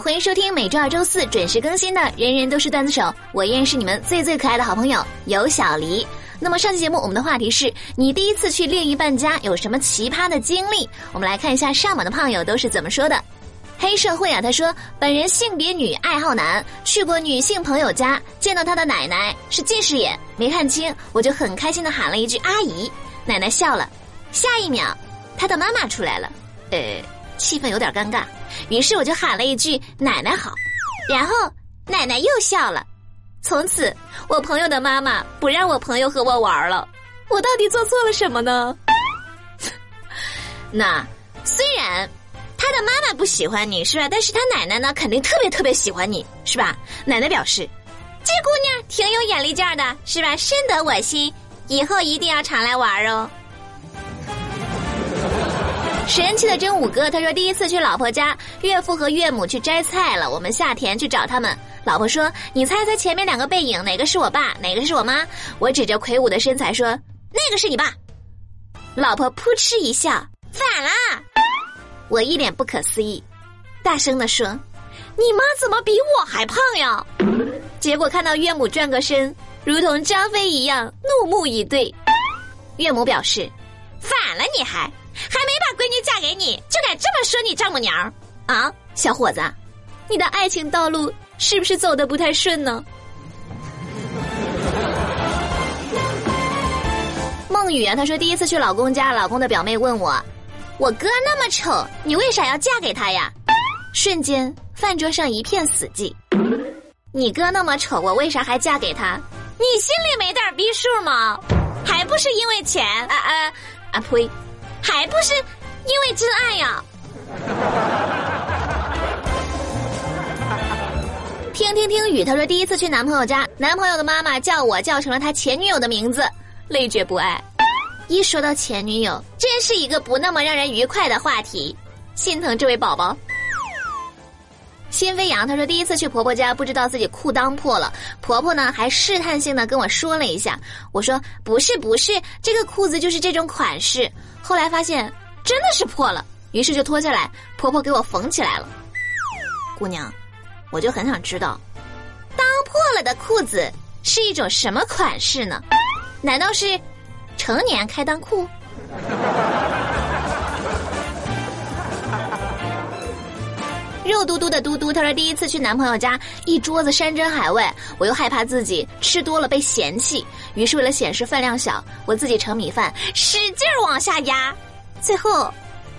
欢迎收听每周二、周四准时更新的《人人都是段子手》，我依然是你们最最可爱的好朋友有小黎。那么上期节目我们的话题是你第一次去另一半家有什么奇葩的经历？我们来看一下上榜的胖友都是怎么说的。黑社会啊，他说本人性别女，爱好男，去过女性朋友家，见到他的奶奶是近视眼，没看清，我就很开心的喊了一句阿姨，奶奶笑了，下一秒他的妈妈出来了，呃，气氛有点尴尬，于是我就喊了一句奶奶好，然后奶奶又笑了，从此我朋友的妈妈不让我朋友和我玩了，我到底做错了什么呢？那虽然。他的妈妈不喜欢你是吧？但是他奶奶呢，肯定特别特别喜欢你是吧？奶奶表示，这姑娘挺有眼力劲儿的，是吧？深得我心，以后一定要常来玩哦。神奇的真五哥他说，第一次去老婆家，岳父和岳母去摘菜了，我们下田去找他们。老婆说：“你猜猜前面两个背影，哪个是我爸，哪个是我妈？”我指着魁梧的身材说：“那个是你爸。”老婆扑哧一笑，反了。我一脸不可思议，大声的说：“你妈怎么比我还胖呀？”结果看到岳母转个身，如同张飞一样，怒目以对。岳母表示：“反了你还还没嫁给你，就敢这么说你丈母娘啊，小伙子，你的爱情道路是不是走的不太顺呢？”梦雨啊，她说第一次去老公家，老公的表妹问我。我哥那么丑，你为啥要嫁给他呀？瞬间，饭桌上一片死寂。你哥那么丑，我为啥还嫁给他？你心里没点逼数吗？还不是因为钱？啊啊啊！呸！还不是因为真爱呀？听听听雨，他说第一次去男朋友家，男朋友的妈妈叫我叫成了他前女友的名字，累觉不爱。一说到前女友，真是一个不那么让人愉快的话题，心疼这位宝宝。心飞扬他说，第一次去婆婆家，不知道自己裤裆破了，婆婆呢还试探性的跟我说了一下，我说不是不是，这个裤子就是这种款式。后来发现真的是破了，于是就脱下来，婆婆给我缝起来了。姑娘，我就很想知道，当破了的裤子是一种什么款式呢？难道是？成年开裆裤，肉嘟嘟的嘟嘟，他说第一次去男朋友家，一桌子山珍海味，我又害怕自己吃多了被嫌弃，于是为了显示分量小，我自己盛米饭，使劲往下压，最后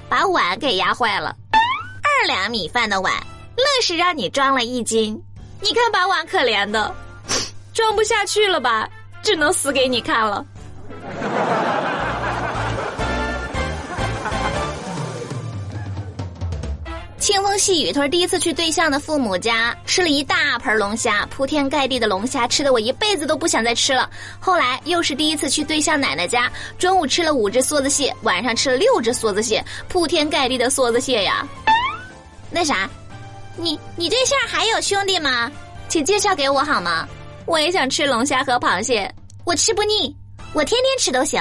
把碗给压坏了，二两米饭的碗，愣是让你装了一斤，你看把碗可怜的，装不下去了吧，只能死给你看了。清风细雨，他说第一次去对象的父母家，吃了一大盆龙虾，铺天盖地的龙虾，吃的我一辈子都不想再吃了。后来又是第一次去对象奶奶家，中午吃了五只梭子蟹，晚上吃了六只梭子蟹，铺天盖地的梭子蟹呀。那啥，你你对象还有兄弟吗？请介绍给我好吗？我也想吃龙虾和螃蟹，我吃不腻。我天天吃都行。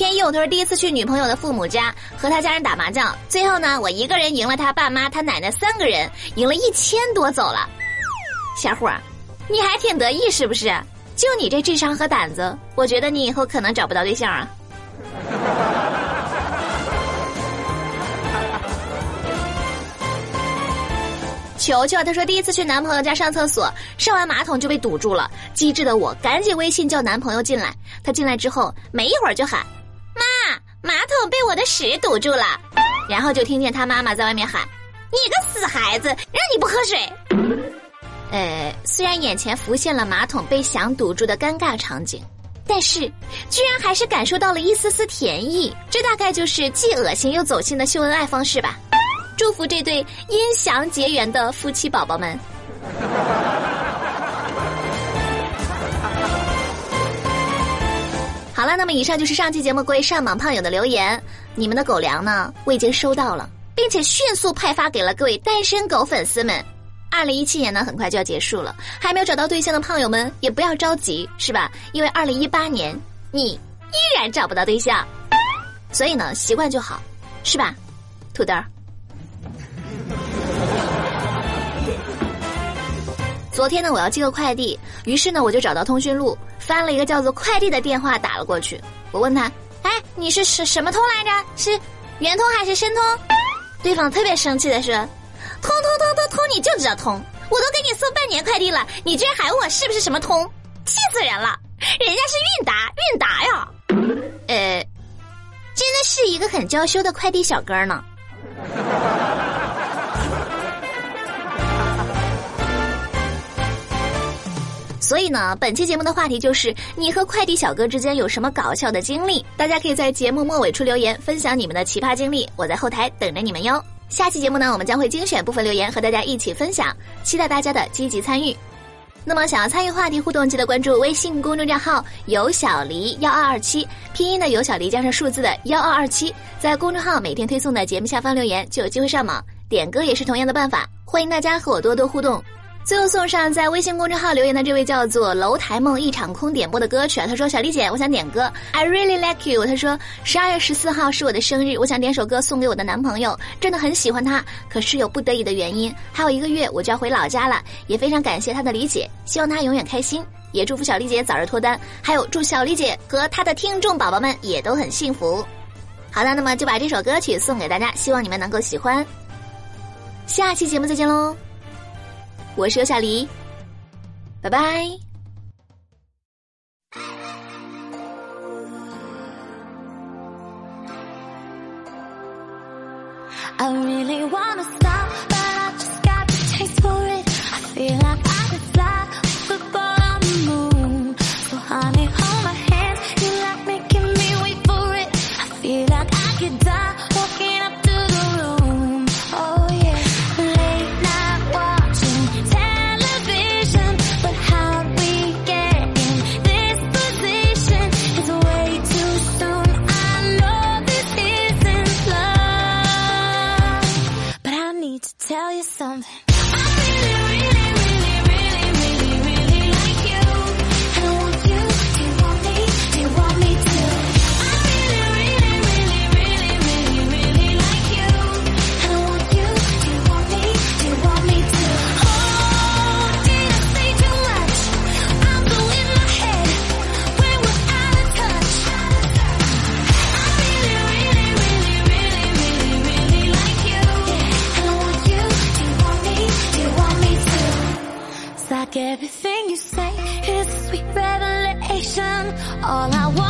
天佑他说第一次去女朋友的父母家和他家人打麻将，最后呢我一个人赢了他爸妈他奶奶三个人，赢了一千多走了。小伙，你还挺得意是不是？就你这智商和胆子，我觉得你以后可能找不到对象啊。球球，他说第一次去男朋友家上厕所，上完马桶就被堵住了。机智的我赶紧微信叫男朋友进来。他进来之后，没一会儿就喊：“，马桶被我的屎堵住了。”然后就听见他妈妈在外面喊：“你个死孩子，让你不喝水。”呃，虽然眼前浮现了马桶被翔堵住的尴尬场景，但是居然还是感受到了一丝丝甜意。这大概就是既恶心又走心的秀恩爱方式吧。祝福这对因翔结缘的夫妻宝宝们。好了，那么以上就是上期节目各位上榜胖友的留言，你们的狗粮呢，我已经收到了，并且迅速派发给了各位单身狗粉丝们。二零一七年呢，很快就要结束了，还没有找到对象的胖友们也不要着急，是吧？因为二零一八年你依然找不到对象。所以呢，习惯就好，是吧，土豆？昨天呢，我要寄个快递，于是呢，我就找到通讯录，翻了一个叫做快递的电话，打了过去。我问他：“哎，你是什什么通来着？是圆通还是申通？”对方特别生气的说：“通通通通通，你就知道通，我都给你送半年快递了，你居然还问我是不是什么通，气死人了！人家是韵达，韵达呀，呃，真的是一个很娇羞的快递小哥呢。”所以呢，本期节目的话题就是你和快递小哥之间有什么搞笑的经历？大家可以在节目末尾处留言，分享你们的奇葩经历，我在后台等着你们哟。下期节目呢，我们将会精选部分留言和大家一起分享，期待大家的积极参与。那么，想要参与话题互动，记得关注微信公众账号“有小黎幺二二七”，拼音的“有小黎”加上数字的幺二二七，在公众号每天推送的节目下方留言，就有机会上榜。点歌也是同样的办法，欢迎大家和我多多互动。最后送上在微信公众号留言的这位叫做“楼台梦一场空”点播的歌曲啊，他说：“小丽姐，我想点歌，I really like you。”他说：“十二月十四号是我的生日，我想点首歌送给我的男朋友，真的很喜欢他，可是有不得已的原因，还有一个月我就要回老家了，也非常感谢他的理解，希望他永远开心，也祝福小丽姐早日脱单，还有祝小丽姐和她的听众宝宝们也都很幸福。”好的，那么就把这首歌曲送给大家，希望你们能够喜欢。下期节目再见喽。我是小黎，拜拜。something. All I wanna